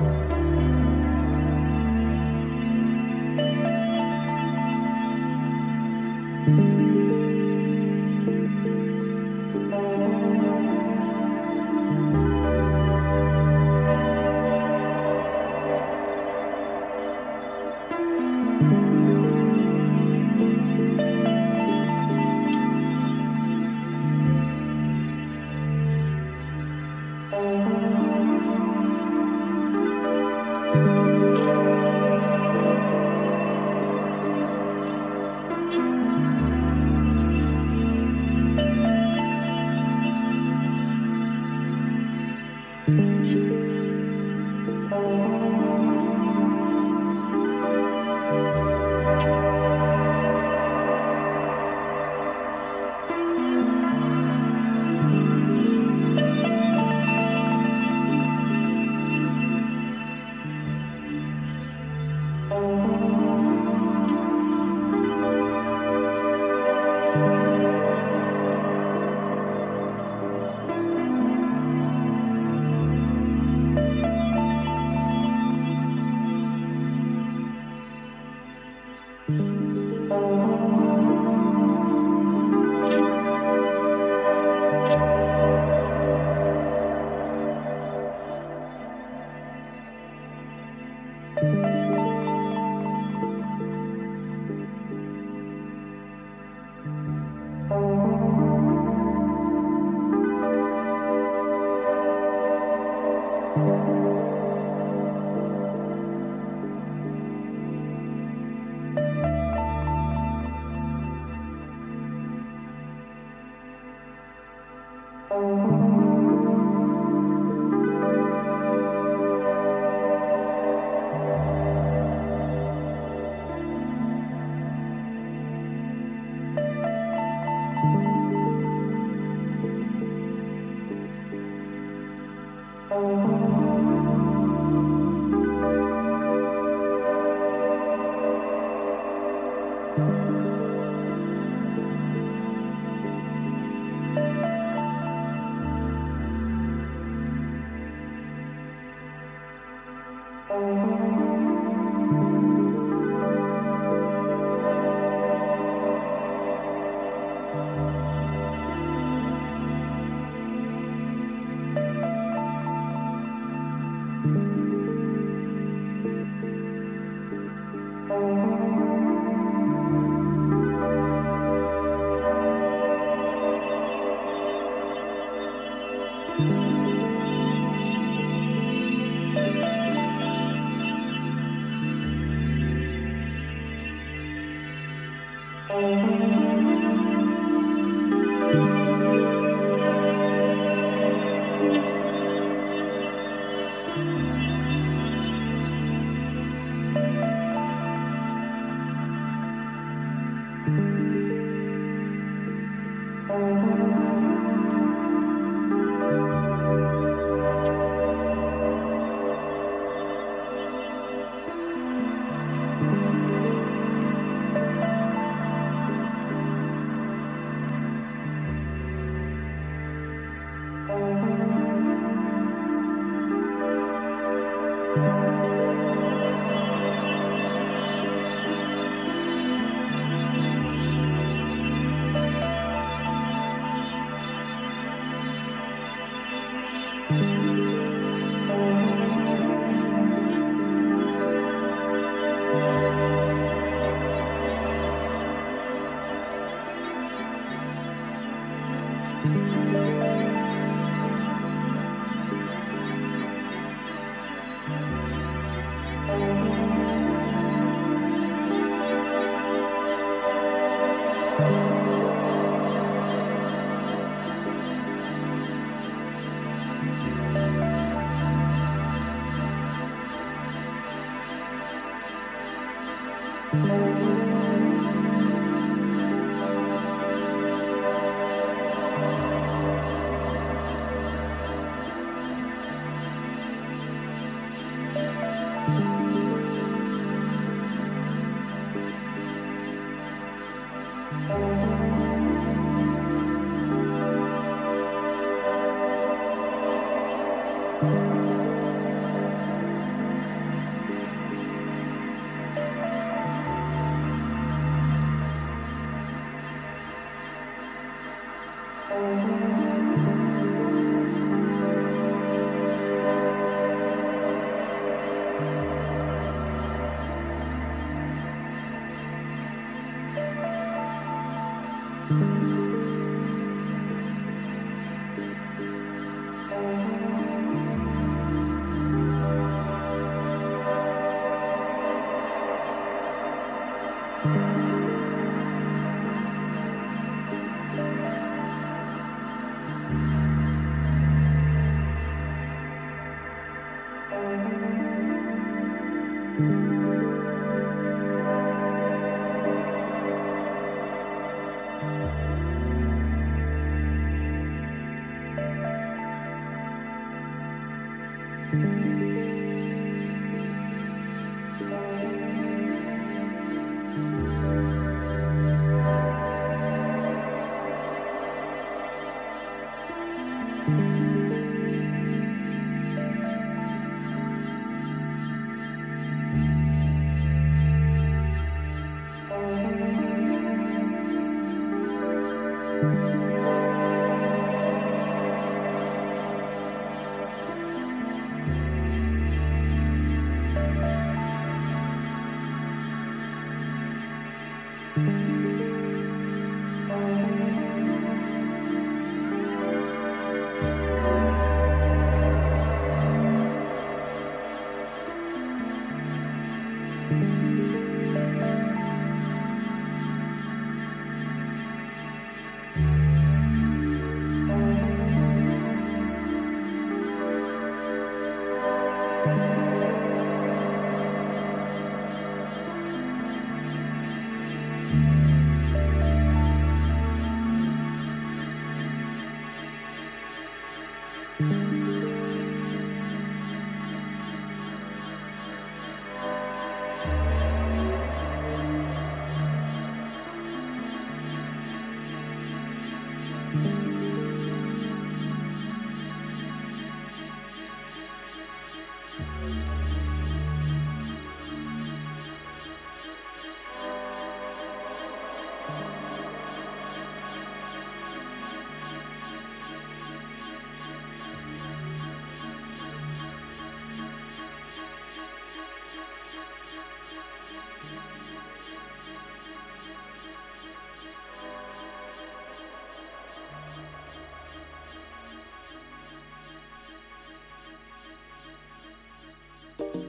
Bye.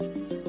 I